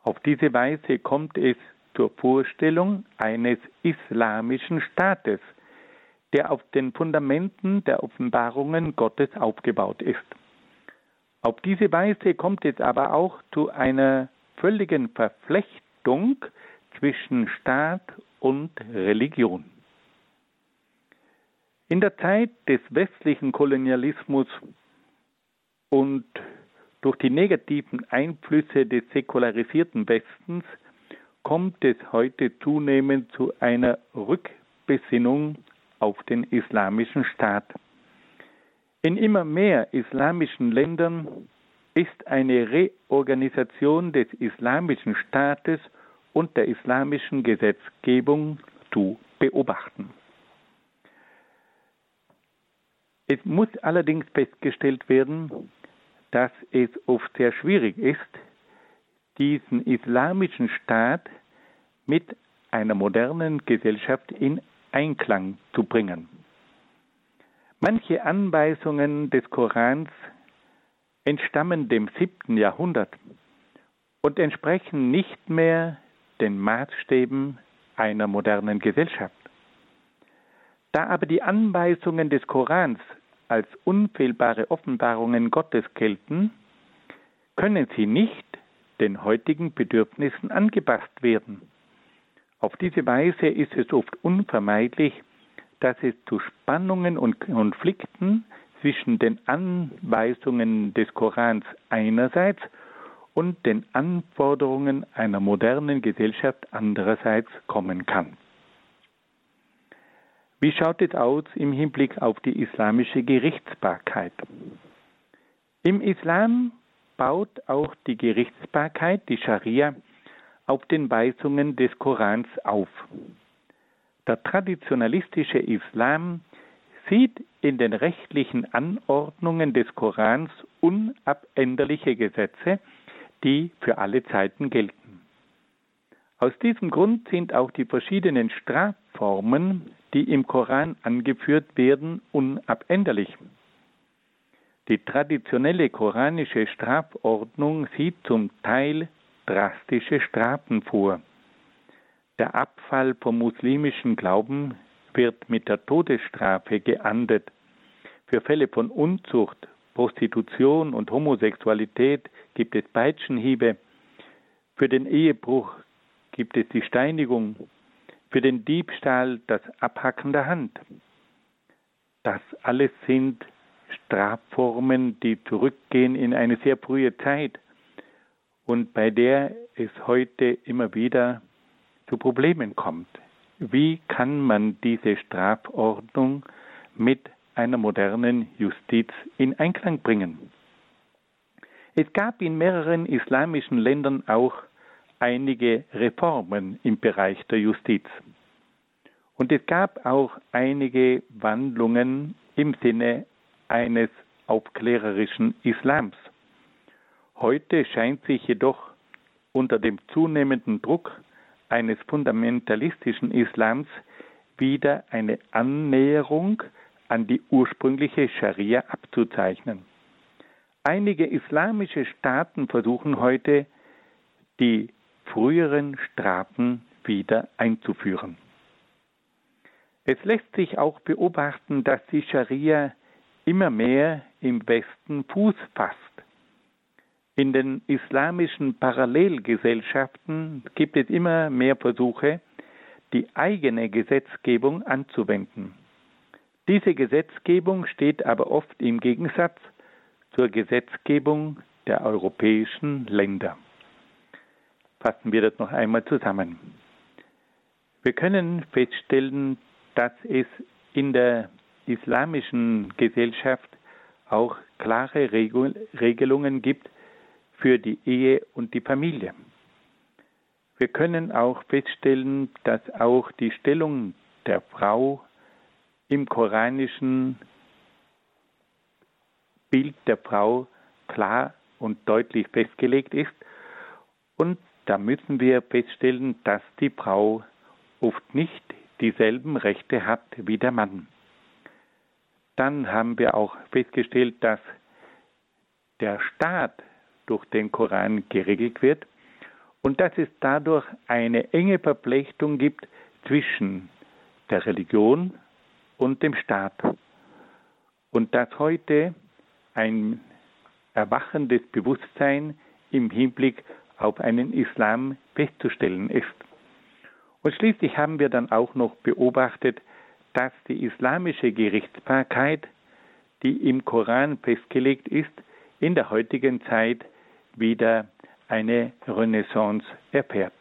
Auf diese Weise kommt es zur Vorstellung eines islamischen Staates, der auf den Fundamenten der Offenbarungen Gottes aufgebaut ist. Auf diese Weise kommt es aber auch zu einer völligen Verflechtung zwischen Staat und Religion. In der Zeit des westlichen Kolonialismus und durch die negativen Einflüsse des säkularisierten Westens kommt es heute zunehmend zu einer Rückbesinnung auf den islamischen Staat. In immer mehr islamischen Ländern ist eine Reorganisation des islamischen Staates und der islamischen Gesetzgebung zu beobachten. Es muss allerdings festgestellt werden, dass es oft sehr schwierig ist, diesen islamischen Staat mit einer modernen Gesellschaft in Einklang zu bringen. Manche Anweisungen des Korans entstammen dem siebten Jahrhundert und entsprechen nicht mehr den Maßstäben einer modernen Gesellschaft. Da aber die Anweisungen des Korans als unfehlbare Offenbarungen Gottes gelten, können sie nicht den heutigen Bedürfnissen angepasst werden. Auf diese Weise ist es oft unvermeidlich, dass es zu Spannungen und Konflikten zwischen den Anweisungen des Korans einerseits und den Anforderungen einer modernen Gesellschaft andererseits kommen kann. Wie schaut es aus im Hinblick auf die islamische Gerichtsbarkeit? Im Islam baut auch die Gerichtsbarkeit, die Scharia, auf den Weisungen des Korans auf. Der traditionalistische Islam sieht in den rechtlichen Anordnungen des Korans unabänderliche Gesetze, die für alle Zeiten gelten. Aus diesem Grund sind auch die verschiedenen Strafformen, die im Koran angeführt werden, unabänderlich. Die traditionelle koranische Strafordnung sieht zum Teil drastische Strafen vor. Der Abfall vom muslimischen Glauben wird mit der Todesstrafe geahndet. Für Fälle von Unzucht, Prostitution und Homosexualität gibt es Peitschenhiebe. Für den Ehebruch gibt es die Steinigung. Für den Diebstahl das Abhacken der Hand. Das alles sind Strafformen, die zurückgehen in eine sehr frühe Zeit und bei der es heute immer wieder zu Problemen kommt. Wie kann man diese Strafordnung mit einer modernen Justiz in Einklang bringen? Es gab in mehreren islamischen Ländern auch einige Reformen im Bereich der Justiz. Und es gab auch einige Wandlungen im Sinne eines aufklärerischen Islams. Heute scheint sich jedoch unter dem zunehmenden Druck eines fundamentalistischen Islams wieder eine Annäherung an die ursprüngliche Scharia abzuzeichnen. Einige islamische Staaten versuchen heute, die früheren Strafen wieder einzuführen. Es lässt sich auch beobachten, dass die Scharia immer mehr im Westen Fuß fasst. In den islamischen Parallelgesellschaften gibt es immer mehr Versuche, die eigene Gesetzgebung anzuwenden. Diese Gesetzgebung steht aber oft im Gegensatz zur Gesetzgebung der europäischen Länder. Fassen wir das noch einmal zusammen. Wir können feststellen, dass es in der islamischen Gesellschaft auch klare Regelungen gibt für die Ehe und die Familie. Wir können auch feststellen, dass auch die Stellung der Frau im koranischen Bild der Frau klar und deutlich festgelegt ist. Und da müssen wir feststellen, dass die Frau oft nicht dieselben Rechte hat wie der Mann. Dann haben wir auch festgestellt, dass der Staat durch den Koran geregelt wird und dass es dadurch eine enge Verflechtung gibt zwischen der Religion und dem Staat. Und dass heute ein erwachendes Bewusstsein im Hinblick auf einen Islam festzustellen ist. Und schließlich haben wir dann auch noch beobachtet, dass die islamische Gerichtsbarkeit, die im Koran festgelegt ist, in der heutigen Zeit wieder eine Renaissance erfährt.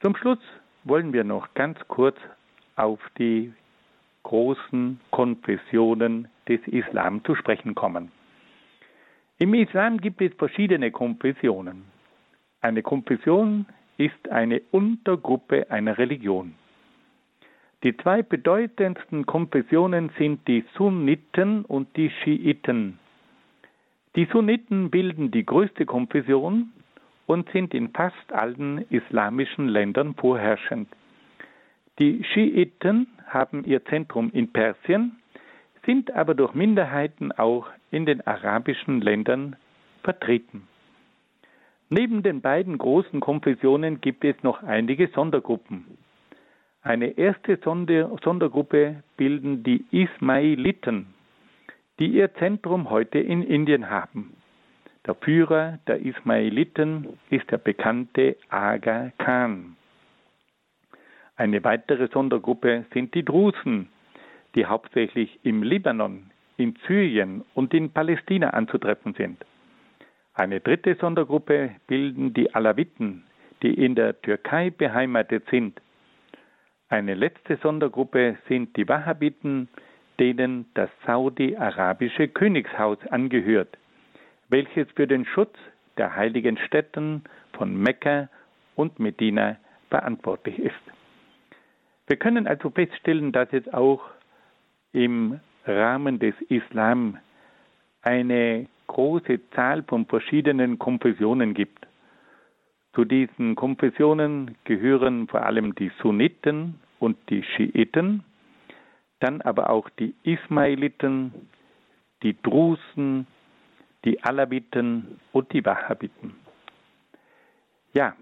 Zum Schluss wollen wir noch ganz kurz auf die großen Konfessionen des Islam zu sprechen kommen. Im Islam gibt es verschiedene Konfessionen. Eine Konfession ist eine Untergruppe einer Religion. Die zwei bedeutendsten Konfessionen sind die Sunniten und die Schiiten. Die Sunniten bilden die größte Konfession und sind in fast allen islamischen Ländern vorherrschend. Die Schiiten haben ihr Zentrum in Persien, sind aber durch Minderheiten auch in den arabischen Ländern vertreten. Neben den beiden großen Konfessionen gibt es noch einige Sondergruppen. Eine erste Sondergruppe bilden die Ismailiten, die ihr Zentrum heute in Indien haben. Der Führer der Ismailiten ist der bekannte Aga Khan. Eine weitere Sondergruppe sind die Drusen, die hauptsächlich im Libanon, in Syrien und in Palästina anzutreffen sind. Eine dritte Sondergruppe bilden die Alawiten, die in der Türkei beheimatet sind. Eine letzte Sondergruppe sind die Wahhabiten, denen das saudi-arabische Königshaus angehört, welches für den Schutz der heiligen Städten von Mekka und Medina verantwortlich ist. Wir können also feststellen, dass es auch im Rahmen des Islam eine große Zahl von verschiedenen Konfessionen gibt. Zu diesen Konfessionen gehören vor allem die Sunniten und die Schiiten, dann aber auch die Ismailiten, die Drusen, die Alawiten und die Wahhabiten. Ja,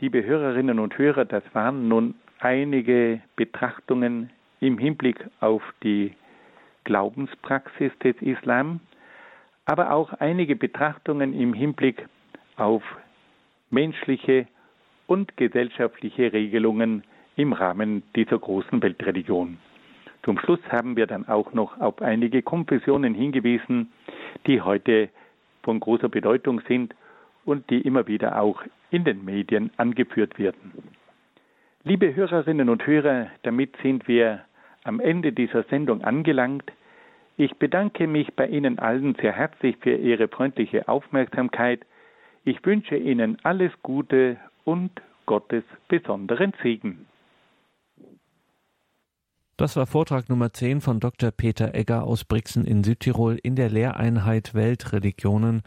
liebe Hörerinnen und Hörer, das waren nun einige Betrachtungen im Hinblick auf die Glaubenspraxis des Islam, aber auch einige Betrachtungen im Hinblick auf menschliche und gesellschaftliche Regelungen im Rahmen dieser großen Weltreligion. Zum Schluss haben wir dann auch noch auf einige Konfessionen hingewiesen, die heute von großer Bedeutung sind und die immer wieder auch in den Medien angeführt werden. Liebe Hörerinnen und Hörer, damit sind wir am Ende dieser Sendung angelangt. Ich bedanke mich bei Ihnen allen sehr herzlich für Ihre freundliche Aufmerksamkeit. Ich wünsche Ihnen alles Gute und Gottes besonderen Segen. Das war Vortrag Nummer 10 von Dr. Peter Egger aus Brixen in Südtirol in der Lehreinheit Weltreligionen.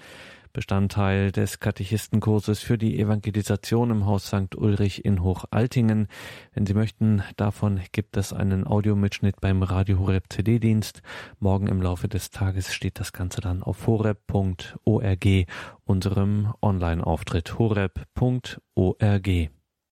Bestandteil des Katechistenkurses für die Evangelisation im Haus St. Ulrich in Hochaltingen. Wenn Sie möchten, davon gibt es einen Audiomitschnitt beim Radio Horeb CD-Dienst. Morgen im Laufe des Tages steht das Ganze dann auf horeb.org, unserem Online-Auftritt horeb.org.